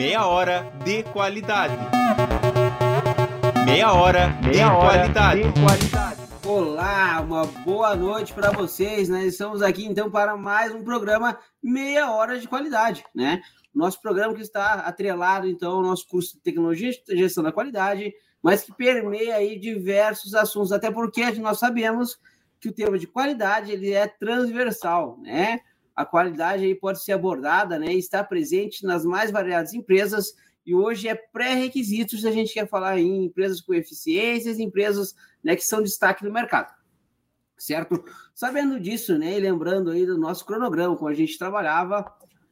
Meia hora de qualidade. Meia hora, Meia de, hora qualidade. de qualidade. Olá, uma boa noite para vocês, né? Estamos aqui então para mais um programa Meia Hora de Qualidade, né? Nosso programa que está atrelado então ao nosso curso de Tecnologia e Gestão da Qualidade, mas que permeia aí diversos assuntos, até porque nós sabemos que o tema de qualidade ele é transversal, né? A qualidade aí pode ser abordada, né? Está presente nas mais variadas empresas e hoje é pré-requisito se a gente quer falar em empresas com eficiências, empresas né, que são destaque no mercado, certo? Sabendo disso, né? E lembrando aí do nosso cronograma, como a gente trabalhava,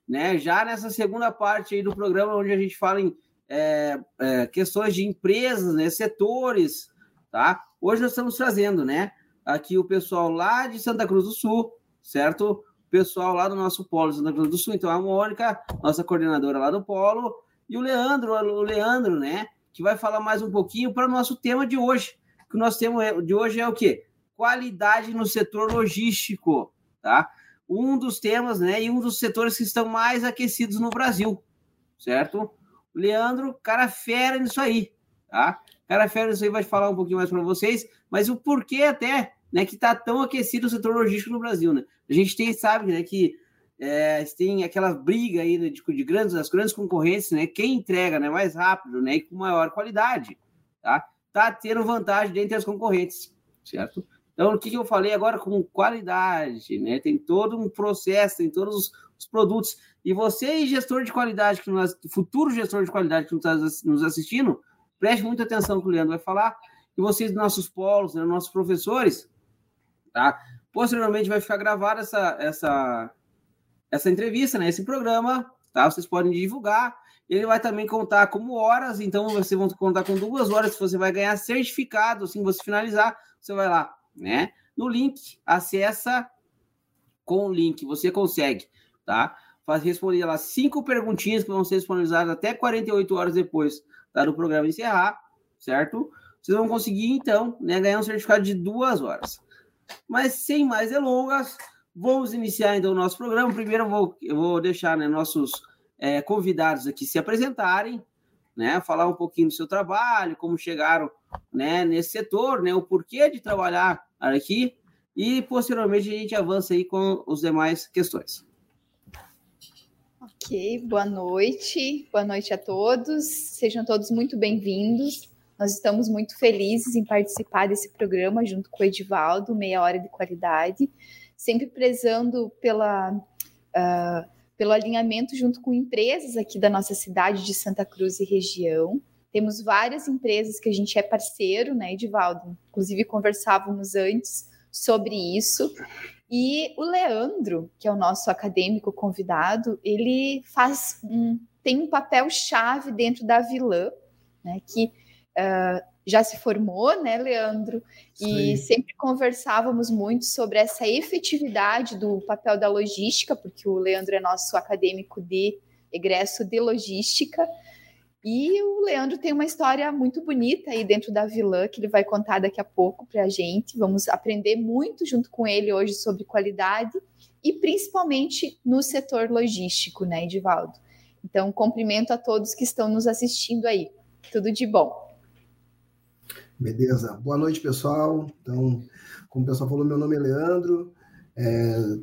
né? Já nessa segunda parte aí do programa, onde a gente fala em é, é, questões de empresas, né? Setores, tá? Hoje nós estamos trazendo, né? aqui o pessoal lá de Santa Cruz do Sul, certo? Pessoal lá do nosso polo Santa Cruz do Sul. Então, a Mônica, nossa coordenadora lá do polo, e o Leandro, o Leandro, né? Que vai falar mais um pouquinho para o nosso tema de hoje. Que o nosso tema de hoje é o quê? Qualidade no setor logístico, tá? Um dos temas, né? E um dos setores que estão mais aquecidos no Brasil, certo? Leandro, cara fera nisso aí, tá? Cara fera nisso aí vai falar um pouquinho mais para vocês, mas o porquê até né, que está tão aquecido o setor logístico no Brasil, né? A gente tem, sabe, né, que é, tem aquela briga aí né, de, de, grandes, as grandes concorrentes, né? Quem entrega, né, mais rápido, né, e com maior qualidade, tá? Tá tendo vantagem dentre as concorrentes, certo? Então, o que, que eu falei agora com qualidade, né? Tem todo um processo, tem todos os, os produtos. E você, gestor de qualidade, que nós, futuro gestor de qualidade que está nos assistindo, preste muita atenção no que o Leandro vai falar. E vocês, nossos polos, né, nossos professores, tá? Posteriormente vai ficar gravada essa, essa, essa entrevista, né? Esse programa, tá? Vocês podem divulgar. Ele vai também contar como horas, então vocês vão contar com duas horas, você vai ganhar certificado, assim, você finalizar, você vai lá, né? No link, acessa com o link, você consegue, tá? Faz responder lá cinco perguntinhas que vão ser disponibilizadas até 48 horas depois tá, do programa encerrar, certo? Vocês vão conseguir, então, né, ganhar um certificado de duas horas. Mas sem mais delongas, vamos iniciar então o nosso programa. Primeiro eu vou, eu vou deixar né, nossos é, convidados aqui se apresentarem, né, falar um pouquinho do seu trabalho, como chegaram né, nesse setor, né, o porquê de trabalhar aqui, e posteriormente a gente avança aí com as demais questões. Ok, boa noite, boa noite a todos, sejam todos muito bem-vindos. Nós estamos muito felizes em participar desse programa junto com o Edivaldo, Meia Hora de Qualidade, sempre prezando pela, uh, pelo alinhamento junto com empresas aqui da nossa cidade de Santa Cruz e região. Temos várias empresas que a gente é parceiro, né, Edivaldo? Inclusive conversávamos antes sobre isso. E o Leandro, que é o nosso acadêmico convidado, ele faz um, tem um papel chave dentro da vilã, né, que uh, já se formou, né, Leandro? E Sim. sempre conversávamos muito sobre essa efetividade do papel da logística, porque o Leandro é nosso acadêmico de egresso de logística. E o Leandro tem uma história muito bonita aí dentro da vilã que ele vai contar daqui a pouco para a gente. Vamos aprender muito junto com ele hoje sobre qualidade e principalmente no setor logístico, né, Edivaldo? Então, cumprimento a todos que estão nos assistindo aí. Tudo de bom. Beleza. Boa noite, pessoal. Então, como o pessoal falou, meu nome é Leandro. É,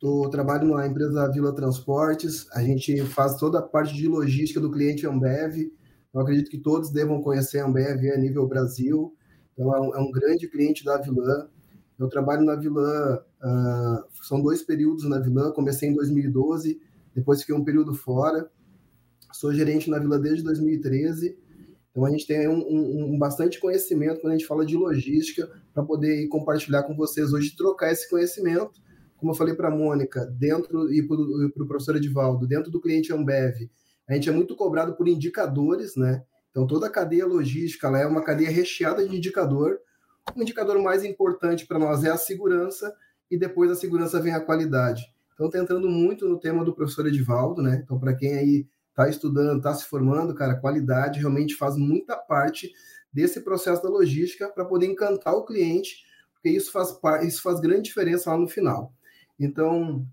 tô, trabalho na empresa Vila Transportes. A gente faz toda a parte de logística do cliente Ambev. Eu acredito que todos devam conhecer a Ambev a nível Brasil. Então, é um, é um grande cliente da Vila. Eu trabalho na Vila, uh, são dois períodos na Vila. Comecei em 2012, depois fiquei um período fora. Sou gerente na Vila desde 2013 então a gente tem um, um, um bastante conhecimento quando a gente fala de logística para poder compartilhar com vocês hoje, trocar esse conhecimento. Como eu falei para a Mônica, dentro e para o professor Edivaldo, dentro do cliente Ambev, a gente é muito cobrado por indicadores, né? Então toda a cadeia logística é uma cadeia recheada de indicador. O indicador mais importante para nós é a segurança e depois da segurança vem a qualidade. Então, tá entrando muito no tema do professor Edivaldo, né? Então, para quem aí está estudando, está se formando, cara, qualidade realmente faz muita parte desse processo da logística para poder encantar o cliente, porque isso faz, isso faz grande diferença lá no final. Então,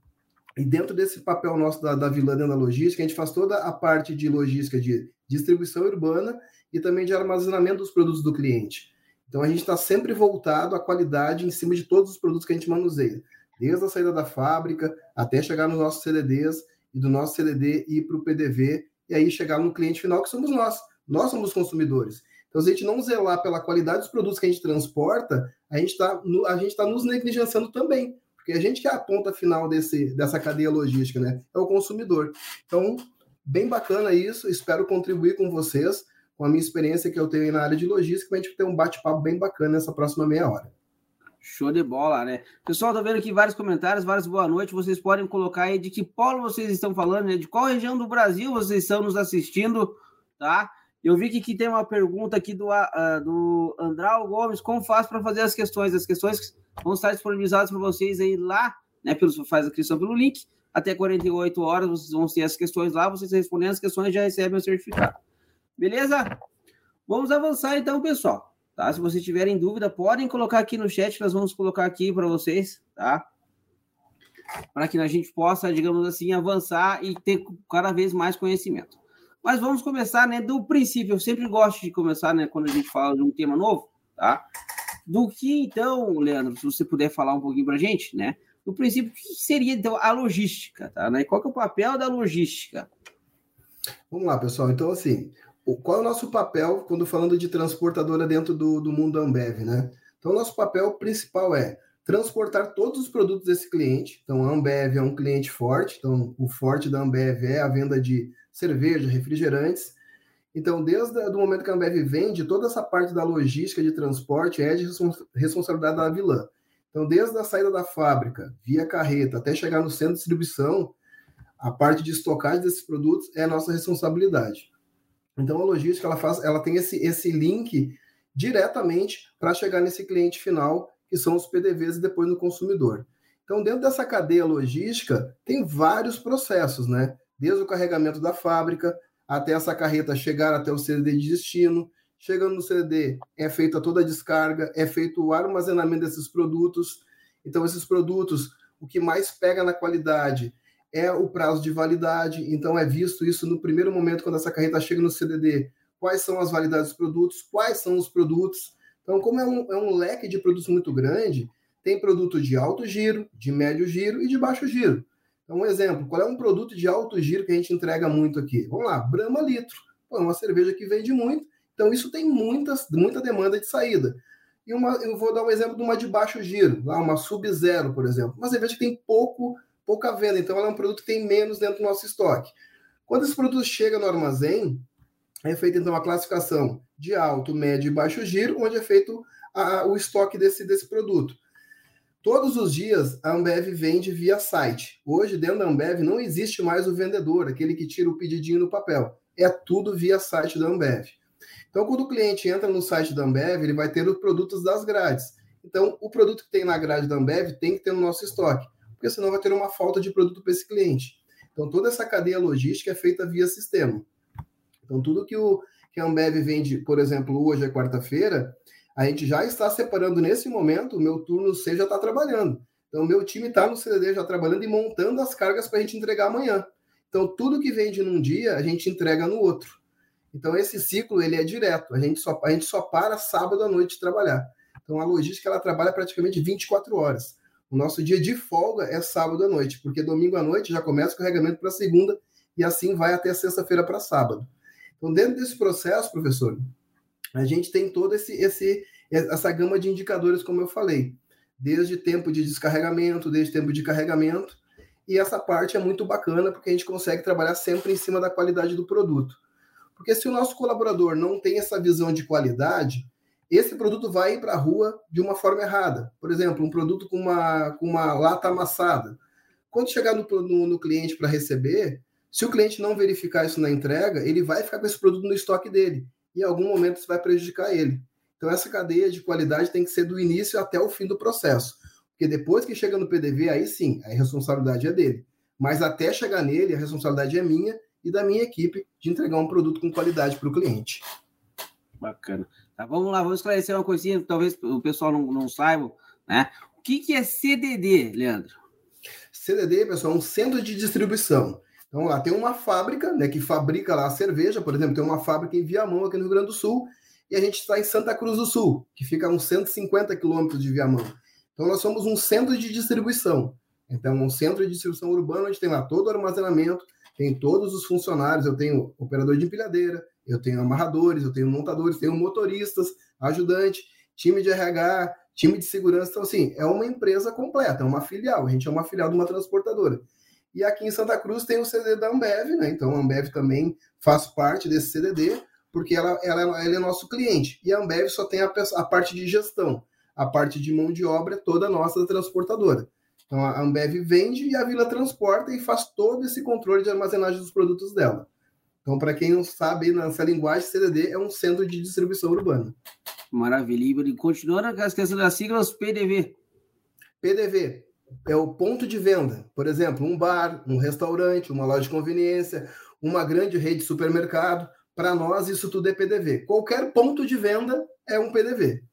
E dentro desse papel nosso da, da Vilã dentro da logística, a gente faz toda a parte de logística de distribuição urbana e também de armazenamento dos produtos do cliente. Então a gente está sempre voltado à qualidade em cima de todos os produtos que a gente manuseia, desde a saída da fábrica até chegar nos nossos CDDs e do nosso CDD ir para o PDV e aí chegar no cliente final que somos nós. Nós somos consumidores. Então, se a gente não zelar pela qualidade dos produtos que a gente transporta, a gente está tá nos negligenciando também, porque a gente que é a ponta final desse, dessa cadeia logística, né? É o consumidor. Então, bem bacana isso, espero contribuir com vocês, com a minha experiência que eu tenho na área de logística, para a gente ter um bate-papo bem bacana nessa próxima meia hora. Show de bola, né? Pessoal, tá vendo aqui vários comentários, várias boa noite. Vocês podem colocar aí de que polo vocês estão falando, né? De qual região do Brasil vocês estão nos assistindo, tá? Eu vi que aqui tem uma pergunta aqui do, uh, do Andral Gomes, como faz para fazer as questões? As questões vão estar disponibilizadas para vocês aí lá, né? Pelo, faz a inscrição pelo link, até 48 horas vocês vão ter as questões lá, vocês respondendo as questões já recebem o certificado. Beleza? Vamos avançar então, pessoal. Tá? Se vocês tiverem dúvida, podem colocar aqui no chat, nós vamos colocar aqui para vocês, tá? Para que a gente possa, digamos assim, avançar e ter cada vez mais conhecimento. Mas vamos começar, né, do princípio. Eu sempre gosto de começar, né, quando a gente fala de um tema novo, tá? Do que então, Leandro, se você puder falar um pouquinho para a gente, né? Do princípio, o que seria então a logística, tá? Né? Qual que é o papel da logística? Vamos lá, pessoal. Então, assim, qual é o nosso papel quando falando de transportadora dentro do, do mundo Ambev, né? Então, nosso papel principal é transportar todos os produtos desse cliente. Então, a Ambev é um cliente forte. Então, o forte da Ambev é a venda de cerveja, refrigerantes. Então, desde o momento que a Ambev vende, toda essa parte da logística de transporte é de responsabilidade da Vilã. Então, desde a saída da fábrica, via carreta, até chegar no centro de distribuição, a parte de estocagem desses produtos é nossa responsabilidade. Então, a logística ela faz, ela tem esse, esse link diretamente para chegar nesse cliente final, que são os PDVs e depois no consumidor. Então, dentro dessa cadeia logística, tem vários processos, né? desde o carregamento da fábrica até essa carreta chegar até o CDD de destino. Chegando no CDD, é feita toda a descarga, é feito o armazenamento desses produtos. Então, esses produtos, o que mais pega na qualidade é o prazo de validade. Então, é visto isso no primeiro momento, quando essa carreta chega no CDD. Quais são as validades dos produtos? Quais são os produtos? Então, como é um, é um leque de produtos muito grande, tem produto de alto giro, de médio giro e de baixo giro. Então, um exemplo, qual é um produto de alto giro que a gente entrega muito aqui? Vamos lá, Brahma Litro. Pô, é uma cerveja que vende muito, então isso tem muitas, muita demanda de saída. E uma, eu vou dar um exemplo de uma de baixo giro, lá uma Sub-Zero, por exemplo. Uma cerveja que tem pouco, pouca venda, então ela é um produto que tem menos dentro do nosso estoque. Quando esse produto chega no armazém, é feita então a classificação de alto, médio e baixo giro, onde é feito a, o estoque desse, desse produto. Todos os dias a Ambev vende via site. Hoje, dentro da Ambev, não existe mais o vendedor, aquele que tira o pedidinho no papel. É tudo via site da Ambev. Então, quando o cliente entra no site da Ambev, ele vai ter os produtos das grades. Então, o produto que tem na grade da Ambev tem que ter no nosso estoque, porque senão vai ter uma falta de produto para esse cliente. Então, toda essa cadeia logística é feita via sistema. Então, tudo que, o, que a Ambev vende, por exemplo, hoje é quarta-feira, a gente já está separando nesse momento, o meu turno C já está trabalhando. Então, meu time está no CDD já trabalhando e montando as cargas para a gente entregar amanhã. Então, tudo que vende num dia, a gente entrega no outro. Então, esse ciclo, ele é direto. A gente só, a gente só para sábado à noite de trabalhar. Então, a logística, ela trabalha praticamente 24 horas. O nosso dia de folga é sábado à noite, porque domingo à noite já começa o carregamento para segunda e assim vai até sexta-feira para sábado. Então, dentro desse processo, professor, a gente tem todo esse, esse essa gama de indicadores, como eu falei, desde tempo de descarregamento, desde tempo de carregamento, e essa parte é muito bacana porque a gente consegue trabalhar sempre em cima da qualidade do produto. Porque se o nosso colaborador não tem essa visão de qualidade, esse produto vai para a rua de uma forma errada. Por exemplo, um produto com uma, com uma lata amassada. Quando chegar no, no, no cliente para receber, se o cliente não verificar isso na entrega, ele vai ficar com esse produto no estoque dele e em algum momento isso vai prejudicar ele. Então, essa cadeia de qualidade tem que ser do início até o fim do processo. Porque depois que chega no PDV, aí sim, a responsabilidade é dele. Mas até chegar nele, a responsabilidade é minha e da minha equipe de entregar um produto com qualidade para o cliente. Bacana. Tá, vamos lá, vamos esclarecer uma coisinha, talvez o pessoal não, não saiba, né? O que, que é CDD, Leandro? CDD, pessoal, é um centro de distribuição. Então, lá tem uma fábrica, né, que fabrica lá a cerveja, por exemplo, tem uma fábrica em Viamão, aqui no Rio Grande do Sul, e a gente está em Santa Cruz do Sul, que fica a uns 150 quilômetros de Viamão. Então, nós somos um centro de distribuição. Então, um centro de distribuição urbano, onde tem lá todo o armazenamento, tem todos os funcionários, eu tenho operador de empilhadeira, eu tenho amarradores, eu tenho montadores, tenho motoristas, ajudante, time de RH, time de segurança. Então, assim, é uma empresa completa, é uma filial. A gente é uma filial de uma transportadora. E aqui em Santa Cruz tem o CDD da Ambev, né? Então a Ambev também faz parte desse CDD, porque ela, ela, ela é nosso cliente. E a Ambev só tem a, a, parte de gestão, a parte de mão de obra é toda nossa da transportadora. Então a Ambev vende e a Vila transporta e faz todo esse controle de armazenagem dos produtos dela. Então, para quem não sabe, nessa linguagem, CDD é um centro de distribuição urbana. Maravilha. E continuando com as questões das siglas, PDV. PDV é o ponto de venda. Por exemplo, um bar, um restaurante, uma loja de conveniência, uma grande rede de supermercado. Para nós, isso tudo é PDV. Qualquer ponto de venda é um PDV,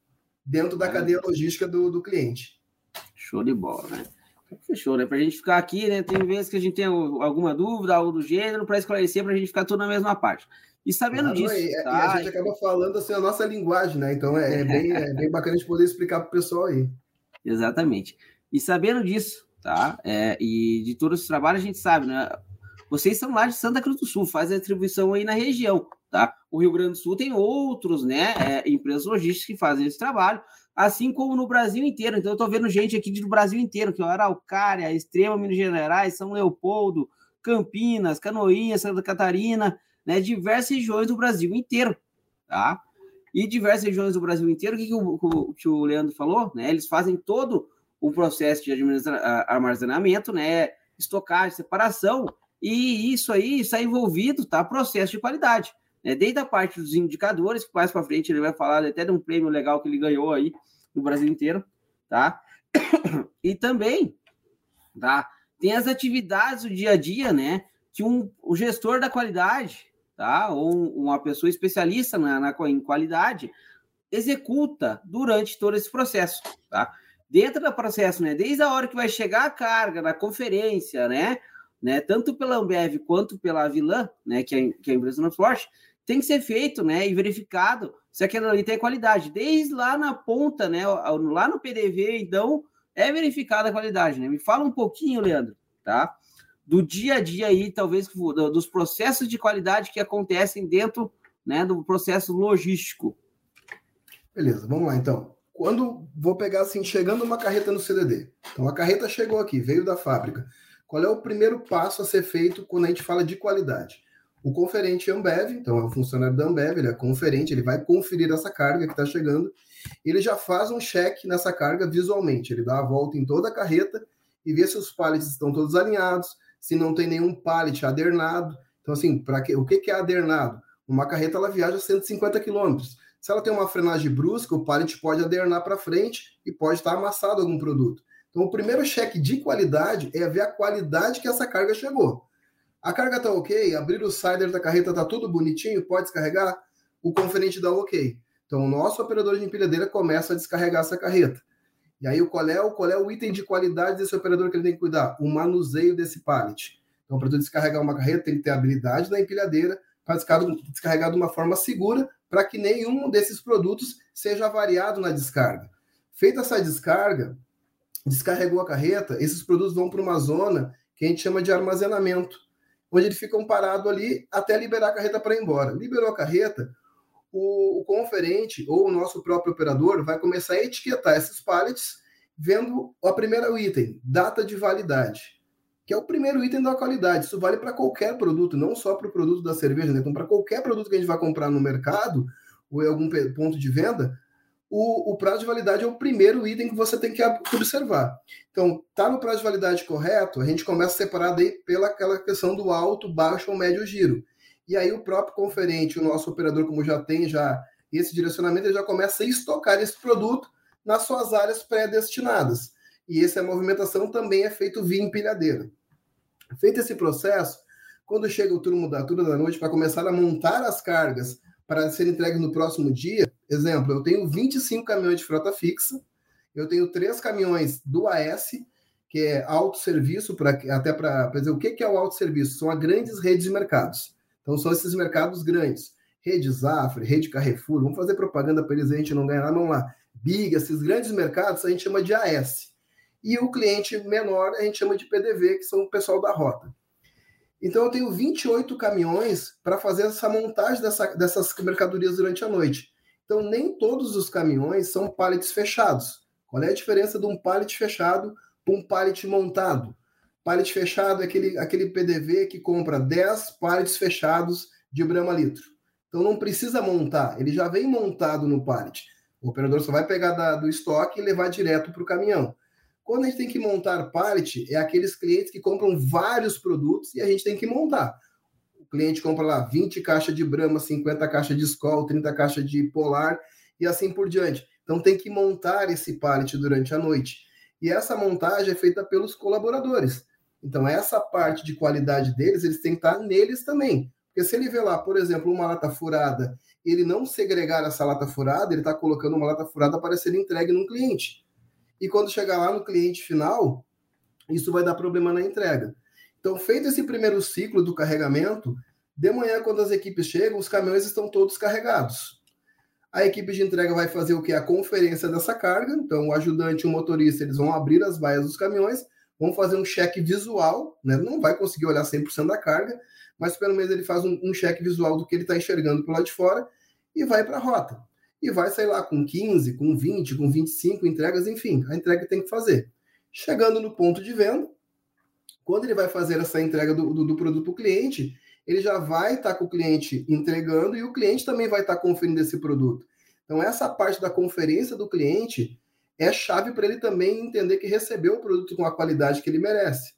dentro da cadeia logística do, do cliente. Show de bola, né? Fechou, né? Para a gente ficar aqui, né? Tem vezes que a gente tem alguma dúvida, algo do gênero, para esclarecer, para a gente ficar tudo na mesma parte. E sabendo disso. E, tá? e a gente acaba falando assim a nossa linguagem, né? Então é, é bem, é bem bacana a gente poder explicar para o pessoal aí. Exatamente. E sabendo disso, tá? É, e de todo esse trabalho, a gente sabe, né? Vocês são lá de Santa Cruz do Sul, fazem a atribuição aí na região, tá? O Rio Grande do Sul tem outros, né? É, empresas logísticas que fazem esse trabalho, assim como no Brasil inteiro. Então, eu tô vendo gente aqui do Brasil inteiro, que é Araucária, Extrema, Minas Gerais, São Leopoldo, Campinas, Canoinhas, Santa Catarina, né? Diversas regiões do Brasil inteiro, tá? E diversas regiões do Brasil inteiro, o que, que, o, que o Leandro falou, né? Eles fazem todo o processo de armazenamento, né? Estocagem, separação, e isso aí está envolvido, tá? Processo de qualidade. Né? Desde a parte dos indicadores, que mais para frente ele vai falar até de um prêmio legal que ele ganhou aí no Brasil inteiro, tá? E também, tá? Tem as atividades do dia a dia, né? Que um, o gestor da qualidade, tá? Ou uma pessoa especialista na, na em qualidade executa durante todo esse processo, tá? dentro do processo, né? Desde a hora que vai chegar a carga na conferência, né? né? Tanto pela Ambev quanto pela Vilã, né? Que é, que é a empresa do transporte, tem que ser feito, né? E verificado se aquela ali tem qualidade. Desde lá na ponta, né? Lá no PDV, então, é verificada a qualidade, né? Me fala um pouquinho, Leandro, tá? Do dia a dia aí, talvez, dos processos de qualidade que acontecem dentro né, do processo logístico. Beleza, vamos lá então quando vou pegar assim, chegando uma carreta no CDD. Então a carreta chegou aqui, veio da fábrica. Qual é o primeiro passo a ser feito quando a gente fala de qualidade? O conferente Ambev, então é um funcionário da Ambev, ele é conferente, ele vai conferir essa carga que está chegando, ele já faz um check nessa carga visualmente, ele dá a volta em toda a carreta e vê se os pallets estão todos alinhados, se não tem nenhum pallet adernado. Então, assim, para que, o que, que é adernado? Uma carreta ela viaja 150 quilômetros. Se ela tem uma frenagem brusca, o pallet pode adernar para frente e pode estar amassado algum produto. Então, o primeiro cheque de qualidade é ver a qualidade que essa carga chegou. A carga está ok, abrir o sider da carreta está tudo bonitinho, pode descarregar, o conferente dá ok. Então, o nosso operador de empilhadeira começa a descarregar essa carreta. E aí, qual é, qual é o item de qualidade desse operador que ele tem que cuidar? O manuseio desse pallet. Então, para descarregar uma carreta, tem que ter habilidade na empilhadeira para descarregar de uma forma segura para que nenhum desses produtos seja variado na descarga. Feita essa descarga, descarregou a carreta, esses produtos vão para uma zona que a gente chama de armazenamento, onde eles ficam parados ali até liberar a carreta para ir embora. Liberou a carreta, o, o, conferente ou o nosso próprio operador vai começar a etiquetar esses pallets, vendo o primeiro item, data de validade que é o primeiro item da qualidade. Isso vale para qualquer produto, não só para o produto da cerveja, né? Então, para qualquer produto que a gente vai comprar no mercado ou em algum ponto de venda, o, o, prazo de validade é o primeiro item que você tem que observar. Então, tá no prazo de validade correto, a gente começa a separar pela aquela questão do alto, baixo ou médio giro. E aí o próprio conferente, o nosso operador, como já tem já esse direcionamento, ele já começa a estocar esse produto nas suas áreas pré-destinadas. E essa movimentação também é feito via empilhadeira. Feito esse processo, quando chega o turno da turma da noite para começar a montar as cargas para serem entregues no próximo dia, exemplo, eu tenho 25 caminhões de frota fixa, eu tenho três caminhões do AS que é autosserviço, pra, até para dizer o que, que é o autosserviço? São as grandes redes de mercados. Então, são esses mercados grandes. Rede Zafre, Rede Carrefour, vamos fazer propaganda para eles, a gente não ganhar nada, vamos lá. Big, esses grandes mercados, a gente chama de AS. E o cliente menor, a gente chama de PDV, que são o pessoal da rota. Então, eu tenho 28 caminhões para fazer essa montagem dessa, dessas mercadorias durante a noite. Então, nem todos os caminhões são pallets fechados. Qual é a diferença de um pallet fechado para um pallet montado? Pallet fechado é aquele, aquele PDV que compra 10 pallets fechados de Brahma litro. Então, não precisa montar, ele já vem montado no pallet. O operador só vai pegar da, do estoque e levar direto para o caminhão. Quando a gente tem que montar pallet, é aqueles clientes que compram vários produtos e a gente tem que montar cliente compra lá 20 caixas de Brahma, 50 caixas de Skol, 30 caixas de Polar e assim por diante. Então tem que montar esse pallet durante a noite. E essa montagem é feita pelos colaboradores. Então essa parte de qualidade deles, eles têm que estar neles também. Porque se ele vê lá, por exemplo, uma lata furada, ele não segregar essa lata furada, ele está colocando uma lata furada para ser entregue num cliente. E quando chegar lá no cliente final, isso vai dar problema na entrega. Então, feito esse primeiro ciclo do carregamento, de manhã, quando as equipes chegam, os caminhões estão todos carregados. A equipe de entrega vai fazer o que? A conferência dessa carga. Então, o ajudante e o motorista eles vão abrir as baias dos caminhões, vão fazer um cheque visual, né? não vai conseguir olhar 100% da carga, mas pelo menos ele faz um, um cheque visual do que ele está enxergando por lá de fora e vai para a rota. E vai sair lá com 15, com 20, com 25 entregas, enfim, a entrega tem que fazer. Chegando no ponto de venda, quando ele vai fazer essa entrega do, do, do produto para o cliente, ele já vai estar tá com o cliente entregando e o cliente também vai estar tá conferindo esse produto. Então, essa parte da conferência do cliente é chave para ele também entender que recebeu o produto com a qualidade que ele merece.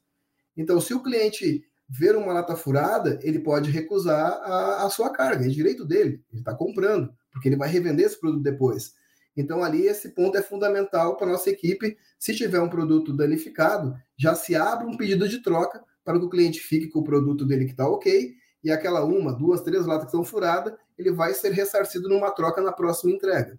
Então, se o cliente ver uma lata furada, ele pode recusar a, a sua carga, é direito dele, ele está comprando, porque ele vai revender esse produto depois. Então, ali, esse ponto é fundamental para a nossa equipe. Se tiver um produto danificado, já se abre um pedido de troca para que o cliente fique com o produto dele que está ok, e aquela uma, duas, três latas que estão furadas, ele vai ser ressarcido numa troca na próxima entrega.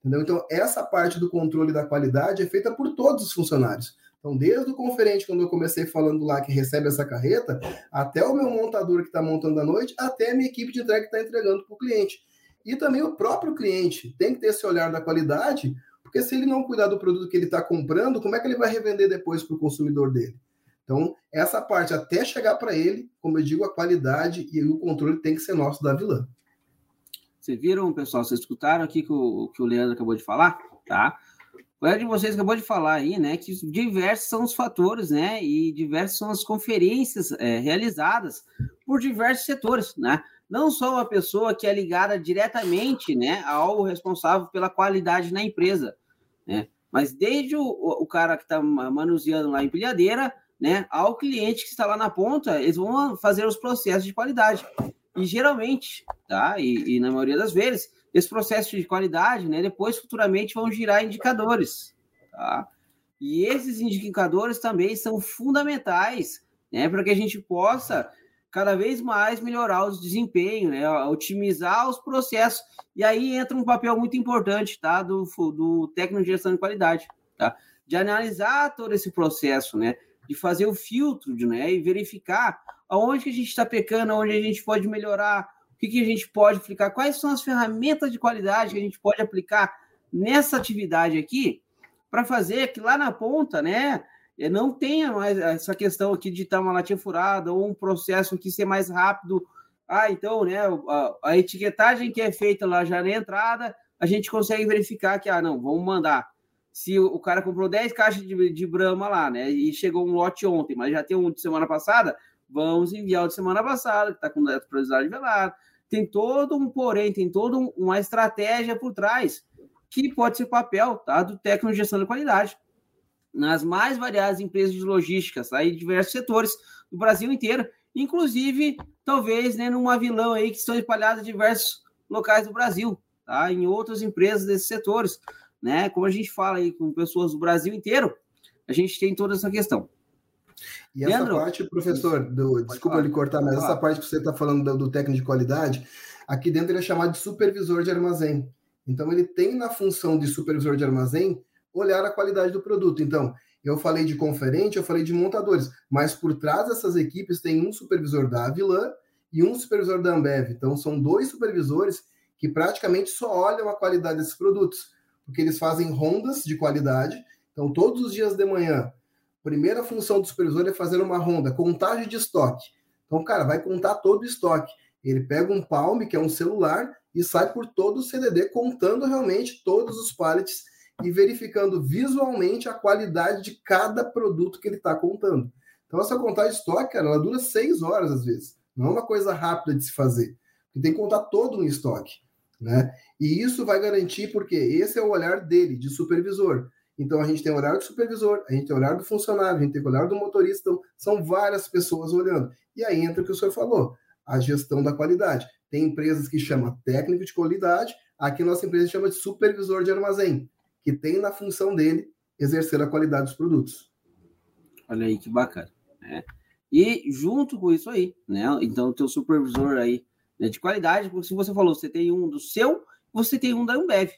Entendeu? Então, essa parte do controle da qualidade é feita por todos os funcionários. Então, desde o conferente, quando eu comecei falando lá que recebe essa carreta, até o meu montador que está montando à noite, até a minha equipe de entrega que está entregando para o cliente. E também o próprio cliente tem que ter esse olhar da qualidade, porque se ele não cuidar do produto que ele está comprando, como é que ele vai revender depois para o consumidor dele? Então, essa parte, até chegar para ele, como eu digo, a qualidade e o controle tem que ser nosso da vilã. Vocês viram, pessoal? Vocês escutaram aqui que o, que o Leandro acabou de falar? Tá? O de vocês acabou de falar aí, né? Que diversos são os fatores, né? E diversas são as conferências é, realizadas por diversos setores, né? Não só uma pessoa que é ligada diretamente né, ao responsável pela qualidade na empresa, né, mas desde o, o cara que está manuseando lá a empilhadeira né, ao cliente que está lá na ponta, eles vão fazer os processos de qualidade. E geralmente, tá, e, e na maioria das vezes, esses processos de qualidade, né, depois futuramente vão girar indicadores. Tá? E esses indicadores também são fundamentais né, para que a gente possa cada vez mais melhorar os desempenhos, né? otimizar os processos. E aí entra um papel muito importante tá? do, do técnico de gestão de qualidade, tá? de analisar todo esse processo, né? de fazer o filtro né? e verificar aonde que a gente está pecando, onde a gente pode melhorar, o que, que a gente pode aplicar, quais são as ferramentas de qualidade que a gente pode aplicar nessa atividade aqui para fazer que lá na ponta, né, não tenha mais essa questão aqui de estar uma latinha furada ou um processo que ser mais rápido. Ah, então, né, a, a, etiquetagem que é feita lá já na entrada, a gente consegue verificar que, ah, não, vamos mandar. Se o, cara comprou 10 caixas de, de Brahma lá, né, e chegou um lote ontem, mas já tem um de semana passada, vamos enviar o de semana passada, que está com data priorizada velado. Tem todo um porém, tem toda um, uma estratégia por trás, que pode ser papel tá, do técnico de gestão de qualidade nas mais variadas empresas de logística, aí de diversos setores do Brasil inteiro, inclusive, talvez, né, numa vilão aí que estão espalhadas em diversos locais do Brasil, tá? Em outras empresas desses setores, né? Como a gente fala aí com pessoas do Brasil inteiro, a gente tem toda essa questão. E Leandro, essa parte, professor, do, desculpa lhe cortar, mas essa parte que você está falando do, do técnico de qualidade, aqui dentro ele é chamado de supervisor de armazém. Então, ele tem na função de supervisor de armazém olhar a qualidade do produto. Então, Eu falei de conferente, eu falei de montadores, mas por trás dessas equipes tem um supervisor da Avilan e um supervisor da Ambev. Então são dois supervisores que praticamente só olham a qualidade desses produtos, porque eles fazem rondas de qualidade. Então todos os dias de manhã, primeira função do supervisor é fazer uma ronda, contagem de estoque. Então, cara, vai contar todo o estoque. Ele pega um Palm, que é um celular, e sai por todo o CDD, contando realmente todos os pallets e verificando visualmente a qualidade de cada produto que ele está contando. Então, essa contagem de estoque, cara, ela dura seis horas às vezes. Não é uma coisa rápida de se fazer. Tem que contar todo no estoque. Né? E isso vai garantir, porque esse é o olhar dele, de supervisor. Então, a gente tem o olhar do supervisor, a gente tem o olhar do funcionário, a gente tem o olhar do motorista. Então, são várias pessoas olhando. E aí entra o que o senhor falou, a gestão da qualidade. Tem empresas que chamam técnico de qualidade, aqui nossa empresa chama de supervisor de armazém que tem na função dele exercer a qualidade dos produtos. Olha aí que bacana. Né? E junto com isso aí, né? Então, o teu supervisor aí né, de qualidade, porque se você falou, você tem um do seu, você tem um da Ambev.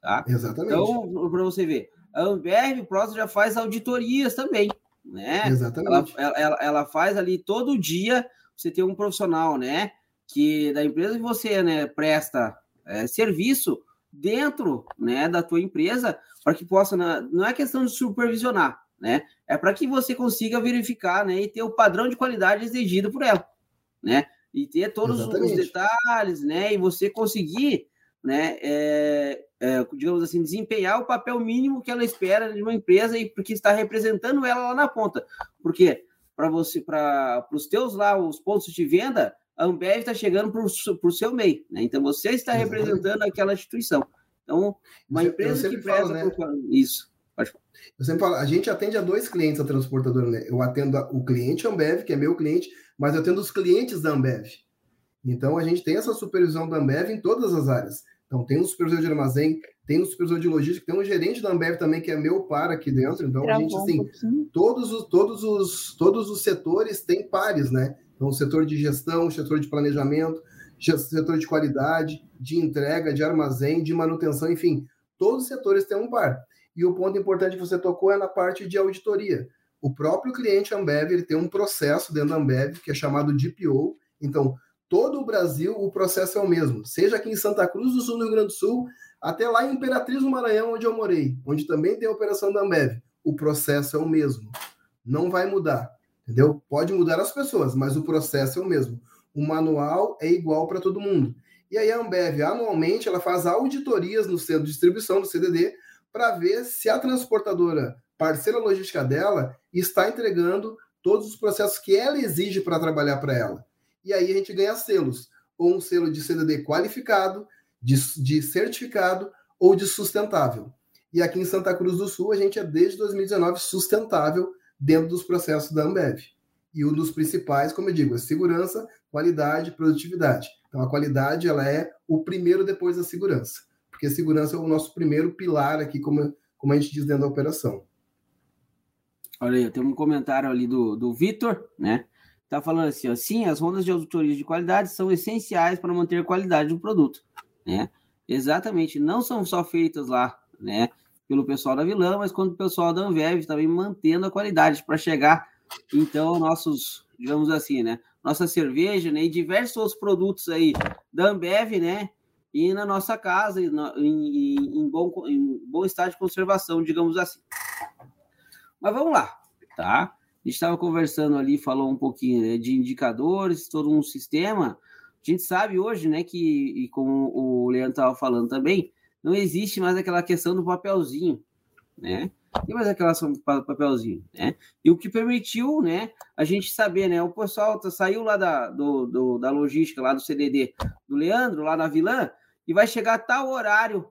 Tá? Exatamente. Então, para você ver, a Ambev, o próximo já faz auditorias também. Né? Exatamente. Ela, ela, ela faz ali todo dia, você tem um profissional, né? Que da empresa que você né, presta é, serviço, dentro né, da tua empresa para que possa, não é questão de supervisionar, né? É para que você consiga verificar né, e ter o padrão de qualidade exigido por ela, né? E ter todos Exatamente. os detalhes, né? E você conseguir, né, é, é, digamos assim, desempenhar o papel mínimo que ela espera de uma empresa e porque está representando ela lá na ponta. Porque para você, para os teus lá, os pontos de venda, a Ambev está chegando para o seu meio, né? Então você está representando aquela instituição. Então, uma empresa que preza falo, né? por isso. Pode falar. Eu sempre falo, a gente atende a dois clientes a transportadora, né? Eu atendo o cliente Ambev, que é meu cliente, mas eu atendo os clientes da Ambev. Então a gente tem essa supervisão da Ambev em todas as áreas. Então tem um supervisor de armazém, tem um supervisor de logística, tem um gerente da Ambev também que é meu par aqui dentro. Então a gente assim, todos os todos os todos os setores têm pares, né? Então, setor de gestão, setor de planejamento, setor de qualidade, de entrega, de armazém, de manutenção, enfim, todos os setores têm um par. E o ponto importante que você tocou é na parte de auditoria. O próprio cliente Ambev ele tem um processo dentro da Ambev que é chamado DPO. Então, todo o Brasil, o processo é o mesmo. Seja aqui em Santa Cruz do Sul, no Rio Grande do Sul, até lá em Imperatriz, no Maranhão, onde eu morei, onde também tem a operação da Ambev. O processo é o mesmo. Não vai mudar. Entendeu? Pode mudar as pessoas, mas o processo é o mesmo. O manual é igual para todo mundo. E aí a Ambev, anualmente, ela faz auditorias no centro de distribuição do CDD para ver se a transportadora, parceira logística dela, está entregando todos os processos que ela exige para trabalhar para ela. E aí a gente ganha selos, ou um selo de CDD qualificado, de, de certificado ou de sustentável. E aqui em Santa Cruz do Sul, a gente é desde 2019 sustentável dentro dos processos da Ambev. E um dos principais, como eu digo, é segurança, qualidade, produtividade. Então a qualidade ela é o primeiro depois da segurança, porque segurança é o nosso primeiro pilar aqui, como, como a gente diz dentro da operação. Olha aí, tem um comentário ali do, do Vitor, né? Tá falando assim, ó, sim, as rondas de auditoria de qualidade são essenciais para manter a qualidade do produto, né? Exatamente, não são só feitas lá, né? Pelo pessoal da Vilã, mas quando o pessoal da Ambev também mantendo a qualidade para chegar, então, nossos, digamos assim, né? Nossa cerveja, né? E diversos outros produtos aí da Ambev, né? E na nossa casa, em, em, em bom, em bom estado de conservação, digamos assim. Mas vamos lá, tá? A gente estava conversando ali, falou um pouquinho né, de indicadores, todo um sistema. A gente sabe hoje, né, que, e como o Leandro estava falando também, não existe mais aquela questão do papelzinho, né? Tem mais aquela questão do papelzinho, né? E o que permitiu, né, a gente saber, né? O pessoal tá, saiu lá da, do, do, da logística, lá do CDD do Leandro, lá na Vilã, e vai chegar a tal horário,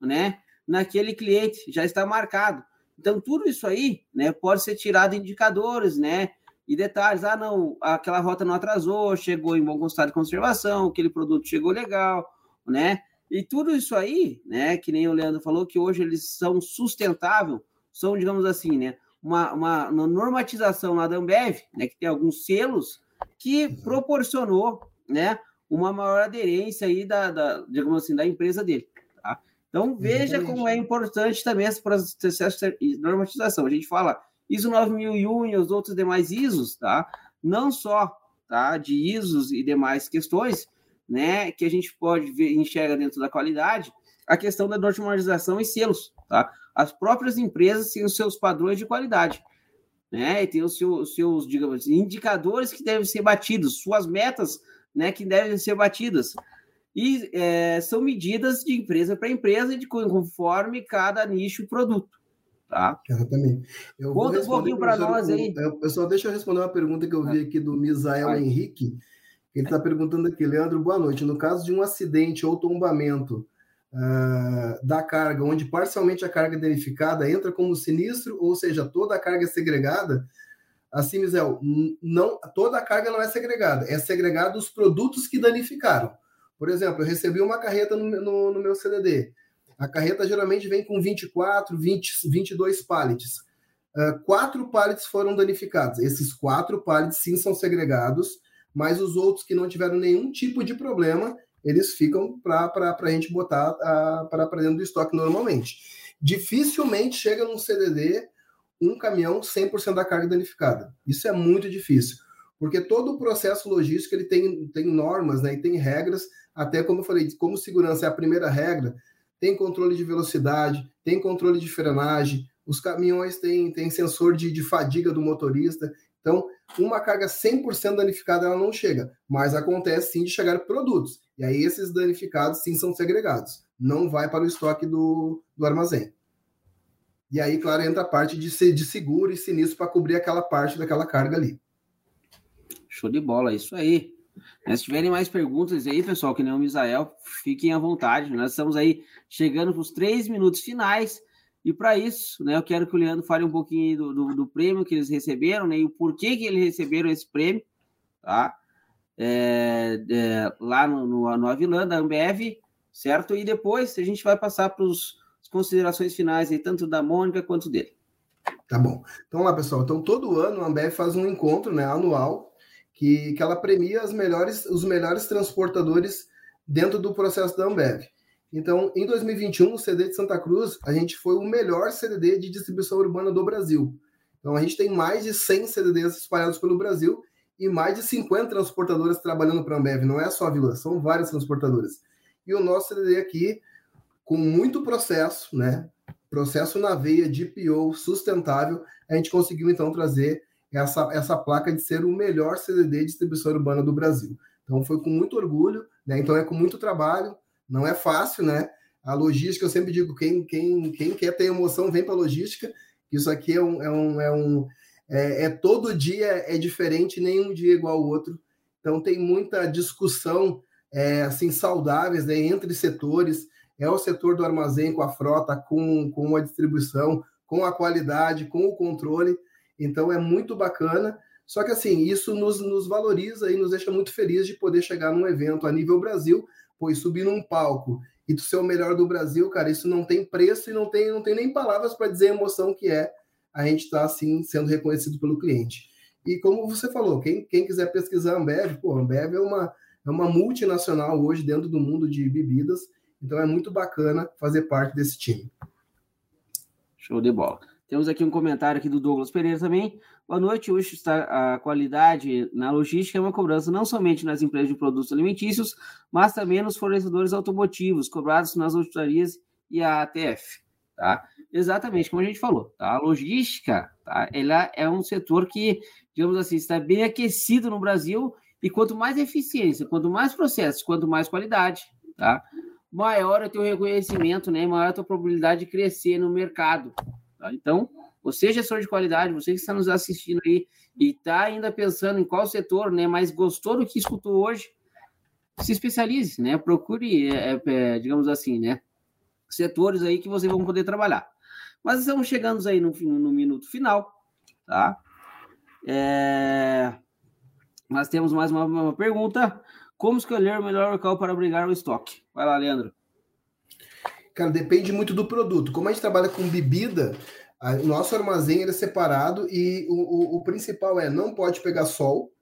né? Naquele cliente, já está marcado. Então, tudo isso aí, né, pode ser tirado indicadores, né? E detalhes, ah, não, aquela rota não atrasou, chegou em bom estado de conservação, aquele produto chegou legal, né? E tudo isso aí, né, que nem o Leandro falou, que hoje eles são sustentáveis, são, digamos assim, né, uma, uma, uma normatização lá da Ambev, né, que tem alguns selos, que proporcionou, né, uma maior aderência aí da, da digamos assim, da empresa dele, tá? Então, veja Exatamente. como é importante também esse processo de normatização. A gente fala ISO 9001 e os outros demais ISOs, tá? Não só tá, de ISOs e demais questões, né, que a gente pode ver, enxerga dentro da qualidade, a questão da normalização e selos, tá? As próprias empresas têm os seus padrões de qualidade, né? E tem os seus, seus digamos, indicadores que devem ser batidos, suas metas, né, que devem ser batidas. E é, são medidas de empresa para empresa, de conforme cada nicho e produto. Tá? Exatamente. Eu Conta um pouquinho para nós aí. Eu, só deixa eu responder uma pergunta que eu vi aqui do Misael Vai. Henrique. Ele está perguntando aqui, Leandro, boa noite. No caso de um acidente ou tombamento uh, da carga, onde parcialmente a carga é danificada entra como sinistro, ou seja, toda a carga é segregada, assim, Misael, não, toda a carga não é segregada, é segregado os produtos que danificaram. Por exemplo, eu recebi uma carreta no, no, no meu CDD. A carreta geralmente vem com 24, 20, 22 pallets. Uh, quatro pallets foram danificados. Esses quatro pallets sim são segregados, mas os outros que não tiveram nenhum tipo de problema, eles ficam para a gente botar para dentro do estoque normalmente. Dificilmente chega num CDD um caminhão 100% da carga danificada. Isso é muito difícil, porque todo o processo logístico ele tem, tem normas né, e tem regras até como eu falei, como segurança é a primeira regra, tem controle de velocidade, tem controle de frenagem, os caminhões têm, têm sensor de, de fadiga do motorista. Então, uma carga 100% danificada ela não chega, mas acontece sim de chegar produtos. E aí esses danificados sim são segregados. Não vai para o estoque do, do armazém. E aí, claro, entra a parte de, de seguro e sinistro para cobrir aquela parte daquela carga ali. Show de bola, isso aí. Se tiverem mais perguntas aí, pessoal, que nem o Misael, fiquem à vontade. Nós estamos aí chegando para os três minutos finais. E para isso, né, eu quero que o Leandro fale um pouquinho do, do, do, prêmio que eles receberam, né, e o porquê que eles receberam esse prêmio, tá? É, é, lá no, no, no Avilã, da Ambev, certo? E depois a gente vai passar para as considerações finais aí, tanto da Mônica quanto dele. Tá bom. Então lá, pessoal. Então, todo ano a Ambev faz um encontro né, anual que, que ela premia as melhores, os melhores transportadores dentro do processo da Ambev. Então, em 2021, o CD de Santa Cruz, a gente foi o melhor CDD de distribuição urbana do Brasil. Então, a gente tem mais de 100 CDDs espalhados pelo Brasil e mais de 50 transportadoras trabalhando para a Ambev. Não é só a Vila, são várias transportadoras. E o nosso CDD aqui, com muito processo, né? Processo na veia, de PO, sustentável, a gente conseguiu então trazer essa, essa placa de ser o melhor CDD de distribuição urbana do Brasil. Então foi com muito orgulho, né? Então é com muito trabalho, não é fácil, né? A logística, eu sempre digo, quem, quem, quem quer ter emoção, vem para a logística. Isso aqui é um, é um, é um é, é, todo dia é diferente, nenhum dia é igual ao outro. Então tem muita discussão é, assim saudáveis né, entre setores. É o setor do armazém com a frota, com, com a distribuição, com a qualidade, com o controle. Então é muito bacana. Só que assim, isso nos, nos valoriza e nos deixa muito felizes de poder chegar num evento a nível Brasil, pois subir num palco e tu ser o melhor do Brasil, cara, isso não tem preço e não tem, não tem nem palavras para dizer a emoção que é a gente estar tá, assim sendo reconhecido pelo cliente. E como você falou, quem, quem quiser pesquisar a Ambev, pô, a Ambev é uma, é uma multinacional hoje dentro do mundo de bebidas, então é muito bacana fazer parte desse time. Show de bola. Temos aqui um comentário aqui do Douglas Pereira também. Boa noite. Hoje está a qualidade na logística é uma cobrança não somente nas empresas de produtos alimentícios, mas também nos fornecedores automotivos, cobrados nas auditorias e a ATF. Tá? Exatamente como a gente falou. Tá? A logística tá? Ela é um setor que, digamos assim, está bem aquecido no Brasil e quanto mais eficiência, quanto mais processos, quanto mais qualidade, tá? maior é o teu reconhecimento, né? maior é a tua probabilidade de crescer no mercado. Tá? Então, você, gestor de qualidade, você que está nos assistindo aí e está ainda pensando em qual setor né, mais gostou do que escutou hoje, se especialize, né? Procure, é, é, é, digamos assim, né? Setores aí que vocês vão poder trabalhar. Mas estamos chegando aí no, no minuto final, tá? É... Nós temos mais uma, uma pergunta. Como escolher o melhor local para abrigar o estoque? Vai lá, Leandro. Cara, depende muito do produto. Como a gente trabalha com bebida, o nosso armazém é separado e o, o, o, principal é não pode pegar sol,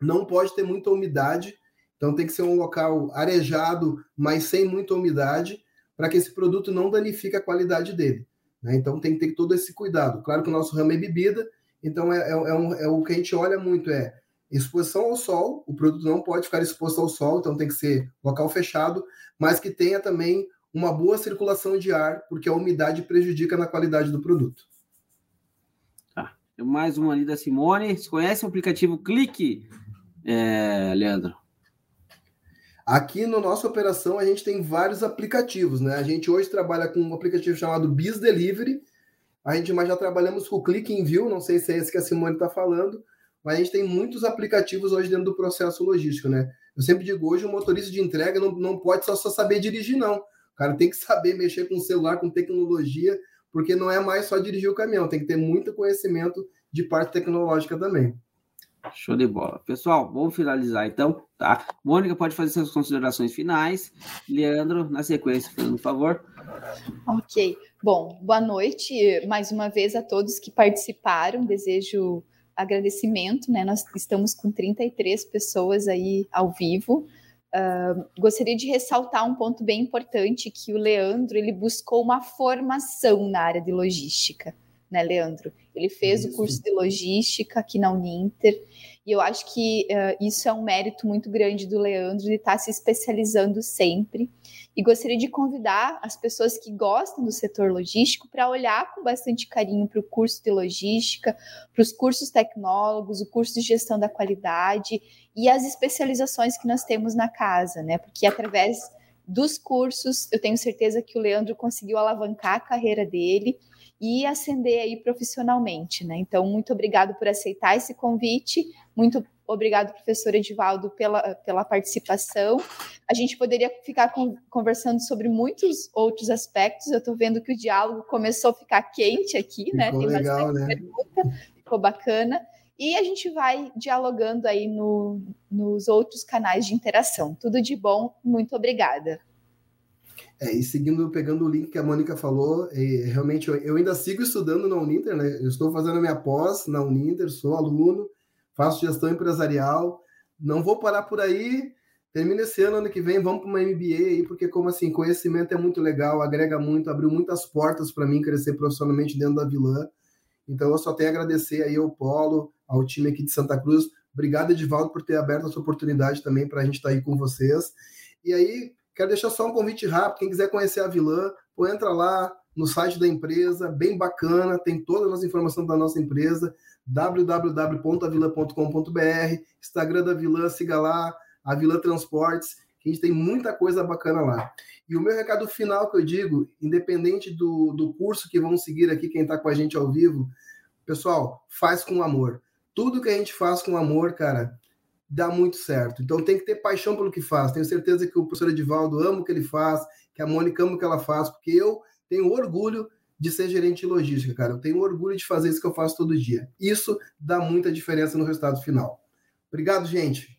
não pode ter muita umidade, então tem que ser um local arejado, mas sem muita umidade, para que esse produto não danifique a qualidade dele. Né? Então tem que ter todo esse cuidado. Claro que o nosso ramo é bebida, então é, é, é, um, é o que a gente olha muito é exposição ao sol, o produto não pode ficar exposto ao sol, então tem que ser local fechado, mas que tenha também uma boa circulação de ar, porque a umidade prejudica na qualidade do produto. Tá. Mais uma ali da Simone. Você conhece o aplicativo Clique, é, Leandro? Aqui na nossa operação a gente tem vários aplicativos, né? A gente hoje trabalha com um aplicativo chamado Biz Delivery. A gente mas já trabalhamos com o Click Envio, não sei se é esse que a Simone está falando, mas a gente tem muitos aplicativos hoje dentro do processo logístico, né? Eu sempre digo, hoje o motorista de entrega não, não pode só, só saber dirigir, não. O cara tem que saber mexer com o celular, com tecnologia, porque não é mais só dirigir o caminhão, tem que ter muito conhecimento de parte tecnológica também. Show de bola. Pessoal, vamos finalizar então, tá? Mônica pode fazer suas considerações finais. Leandro, na sequência, por favor. Ok. Bom, boa noite mais uma vez a todos que participaram. Desejo agradecimento, né? Nós estamos com 33 pessoas aí ao vivo. Uh, gostaria de ressaltar um ponto bem importante que o Leandro ele buscou uma formação na área de logística né, Leandro? Ele fez isso. o curso de logística aqui na Uninter, e eu acho que uh, isso é um mérito muito grande do Leandro de estar se especializando sempre. E gostaria de convidar as pessoas que gostam do setor logístico para olhar com bastante carinho para o curso de logística, para os cursos tecnólogos, o curso de gestão da qualidade e as especializações que nós temos na casa, né? Porque através dos cursos, eu tenho certeza que o Leandro conseguiu alavancar a carreira dele e ascender aí profissionalmente, né? Então, muito obrigado por aceitar esse convite, muito obrigado, professor Edivaldo, pela, pela participação. A gente poderia ficar com, conversando sobre muitos outros aspectos. Eu estou vendo que o diálogo começou a ficar quente aqui, né? ficou? Tem legal, né? pergunta, ficou bacana. E a gente vai dialogando aí no, nos outros canais de interação. Tudo de bom, muito obrigada. É, e seguindo, pegando o link que a Mônica falou, realmente eu, eu, ainda sigo estudando na Uninter, né? Eu estou fazendo a minha pós na Uninter, sou aluno, faço gestão empresarial, não vou parar por aí, termina esse ano, ano que vem, vamos para uma MBA aí, porque como assim, conhecimento é muito legal, agrega muito, abriu muitas portas para mim crescer profissionalmente dentro da Vilã. Então eu só tenho a agradecer aí ao Polo, ao time aqui de Santa Cruz. Obrigado, Edivaldo, por ter aberto essa oportunidade também para a gente estar tá aí com vocês. E aí, Quero deixar só um convite rápido. Quem quiser conhecer a Vilã, pô, entra lá no site da empresa, bem bacana, tem todas as informações da nossa empresa, www.avila.com.br, Instagram da Vilã, siga lá, a Vilã Transportes, que a gente tem muita coisa bacana lá. E o meu recado final que eu digo, independente do, do curso que vão seguir aqui, quem está com a gente ao vivo, pessoal, faz com amor. Tudo que a gente faz com amor, cara, dá muito certo. Então tem que ter paixão pelo que faz. Tenho certeza que o professor Edivaldo ama o que ele faz, que a Mônica ama o que ela faz, porque eu tenho orgulho de ser gerente de logística, cara. Eu tenho orgulho de fazer isso que eu faço todo dia. Isso dá muita diferença no resultado final. Obrigado, gente.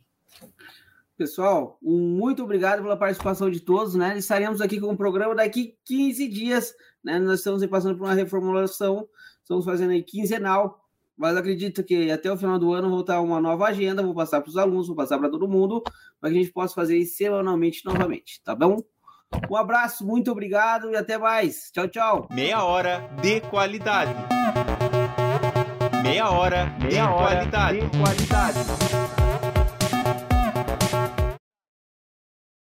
Pessoal, muito obrigado pela participação de todos, né? Estaremos aqui com o programa daqui 15 dias, né? Nós estamos passando por uma reformulação, estamos fazendo aí quinzenal, mas acredito que até o final do ano vou estar uma nova agenda, vou passar para os alunos, vou passar para todo mundo, para que a gente possa fazer isso semanalmente novamente, tá bom? Um abraço, muito obrigado e até mais. Tchau, tchau. Meia hora de qualidade. Meia hora, Meia de, hora qualidade. de qualidade.